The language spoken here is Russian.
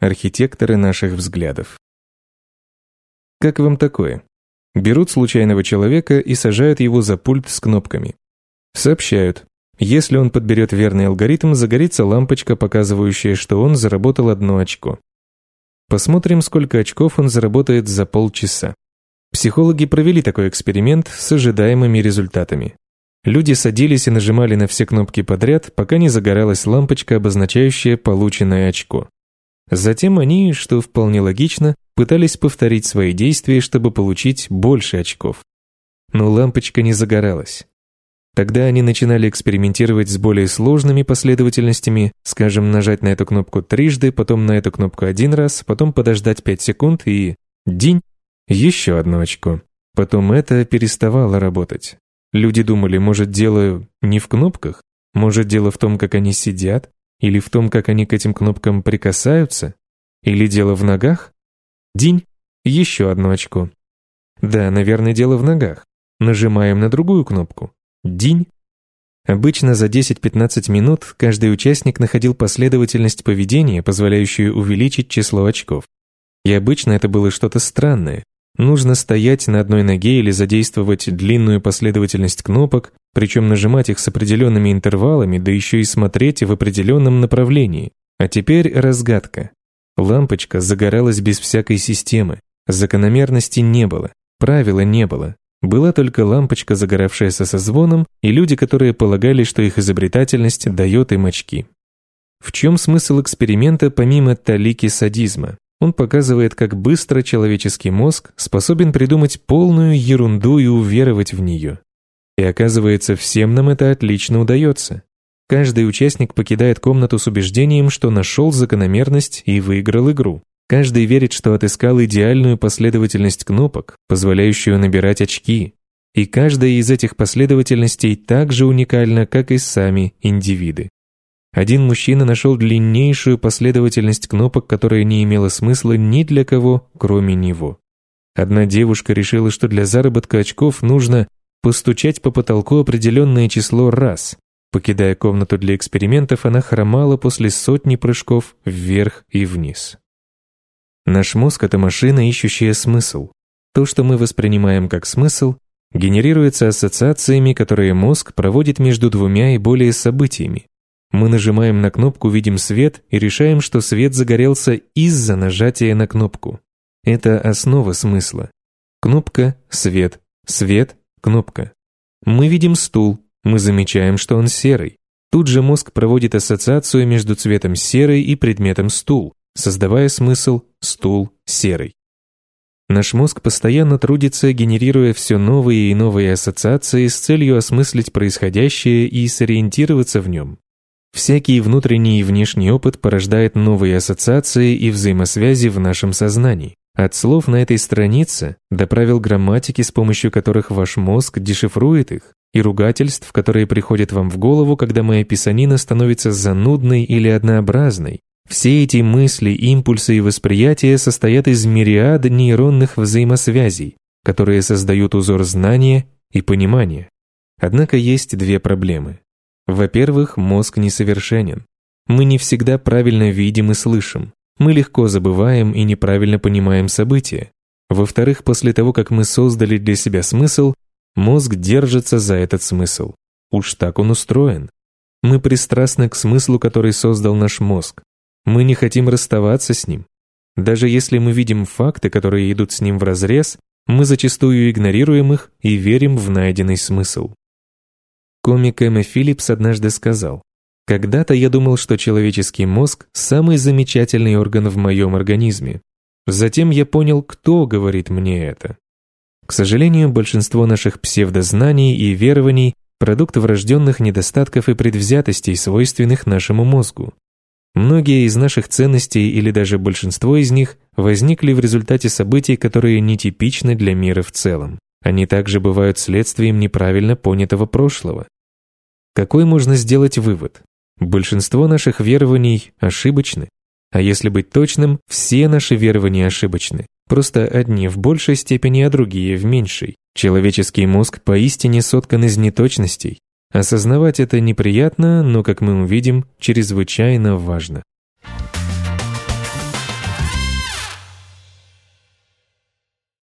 архитекторы наших взглядов. Как вам такое? Берут случайного человека и сажают его за пульт с кнопками. Сообщают, если он подберет верный алгоритм, загорится лампочка, показывающая, что он заработал одно очко. Посмотрим, сколько очков он заработает за полчаса. Психологи провели такой эксперимент с ожидаемыми результатами. Люди садились и нажимали на все кнопки подряд, пока не загоралась лампочка, обозначающая полученное очко. Затем они, что вполне логично, пытались повторить свои действия, чтобы получить больше очков. Но лампочка не загоралась. Тогда они начинали экспериментировать с более сложными последовательностями, скажем, нажать на эту кнопку трижды, потом на эту кнопку один раз, потом подождать 5 секунд и... День! Еще одно очко. Потом это переставало работать. Люди думали, может, дело не в кнопках? Может, дело в том, как они сидят? Или в том, как они к этим кнопкам прикасаются? Или дело в ногах? День. Еще одно очко. Да, наверное, дело в ногах. Нажимаем на другую кнопку. День. Обычно за 10-15 минут каждый участник находил последовательность поведения, позволяющую увеличить число очков. И обычно это было что-то странное, Нужно стоять на одной ноге или задействовать длинную последовательность кнопок, причем нажимать их с определенными интервалами, да еще и смотреть в определенном направлении. А теперь разгадка. Лампочка загоралась без всякой системы. Закономерности не было, правила не было. Была только лампочка, загоравшаяся со звоном, и люди, которые полагали, что их изобретательность дает им очки. В чем смысл эксперимента помимо талики садизма? Он показывает, как быстро человеческий мозг способен придумать полную ерунду и уверовать в нее. И оказывается, всем нам это отлично удается. Каждый участник покидает комнату с убеждением, что нашел закономерность и выиграл игру. Каждый верит, что отыскал идеальную последовательность кнопок, позволяющую набирать очки. И каждая из этих последовательностей так же уникальна, как и сами индивиды. Один мужчина нашел длиннейшую последовательность кнопок, которая не имела смысла ни для кого, кроме него. Одна девушка решила, что для заработка очков нужно постучать по потолку определенное число раз. Покидая комнату для экспериментов, она хромала после сотни прыжков вверх и вниз. Наш мозг — это машина, ищущая смысл. То, что мы воспринимаем как смысл, генерируется ассоциациями, которые мозг проводит между двумя и более событиями. Мы нажимаем на кнопку, видим свет и решаем, что свет загорелся из-за нажатия на кнопку. Это основа смысла. Кнопка – свет, свет – кнопка. Мы видим стул, мы замечаем, что он серый. Тут же мозг проводит ассоциацию между цветом серый и предметом стул, создавая смысл «стул серый». Наш мозг постоянно трудится, генерируя все новые и новые ассоциации с целью осмыслить происходящее и сориентироваться в нем. Всякий внутренний и внешний опыт порождает новые ассоциации и взаимосвязи в нашем сознании. От слов на этой странице до правил грамматики, с помощью которых ваш мозг дешифрует их, и ругательств, которые приходят вам в голову, когда моя писанина становится занудной или однообразной. Все эти мысли, импульсы и восприятия состоят из мириад нейронных взаимосвязей, которые создают узор знания и понимания. Однако есть две проблемы. Во-первых, мозг несовершенен. Мы не всегда правильно видим и слышим. Мы легко забываем и неправильно понимаем события. Во-вторых, после того, как мы создали для себя смысл, мозг держится за этот смысл. Уж так он устроен. Мы пристрастны к смыслу, который создал наш мозг. Мы не хотим расставаться с ним. Даже если мы видим факты, которые идут с ним вразрез, мы зачастую игнорируем их и верим в найденный смысл. Комик Эмма Филлипс однажды сказал, «Когда-то я думал, что человеческий мозг – самый замечательный орган в моем организме. Затем я понял, кто говорит мне это. К сожалению, большинство наших псевдознаний и верований – продукт врожденных недостатков и предвзятостей, свойственных нашему мозгу. Многие из наших ценностей или даже большинство из них возникли в результате событий, которые нетипичны для мира в целом. Они также бывают следствием неправильно понятого прошлого. Какой можно сделать вывод? Большинство наших верований ошибочны. А если быть точным, все наши верования ошибочны. Просто одни в большей степени, а другие в меньшей. Человеческий мозг поистине соткан из неточностей. Осознавать это неприятно, но, как мы увидим, чрезвычайно важно.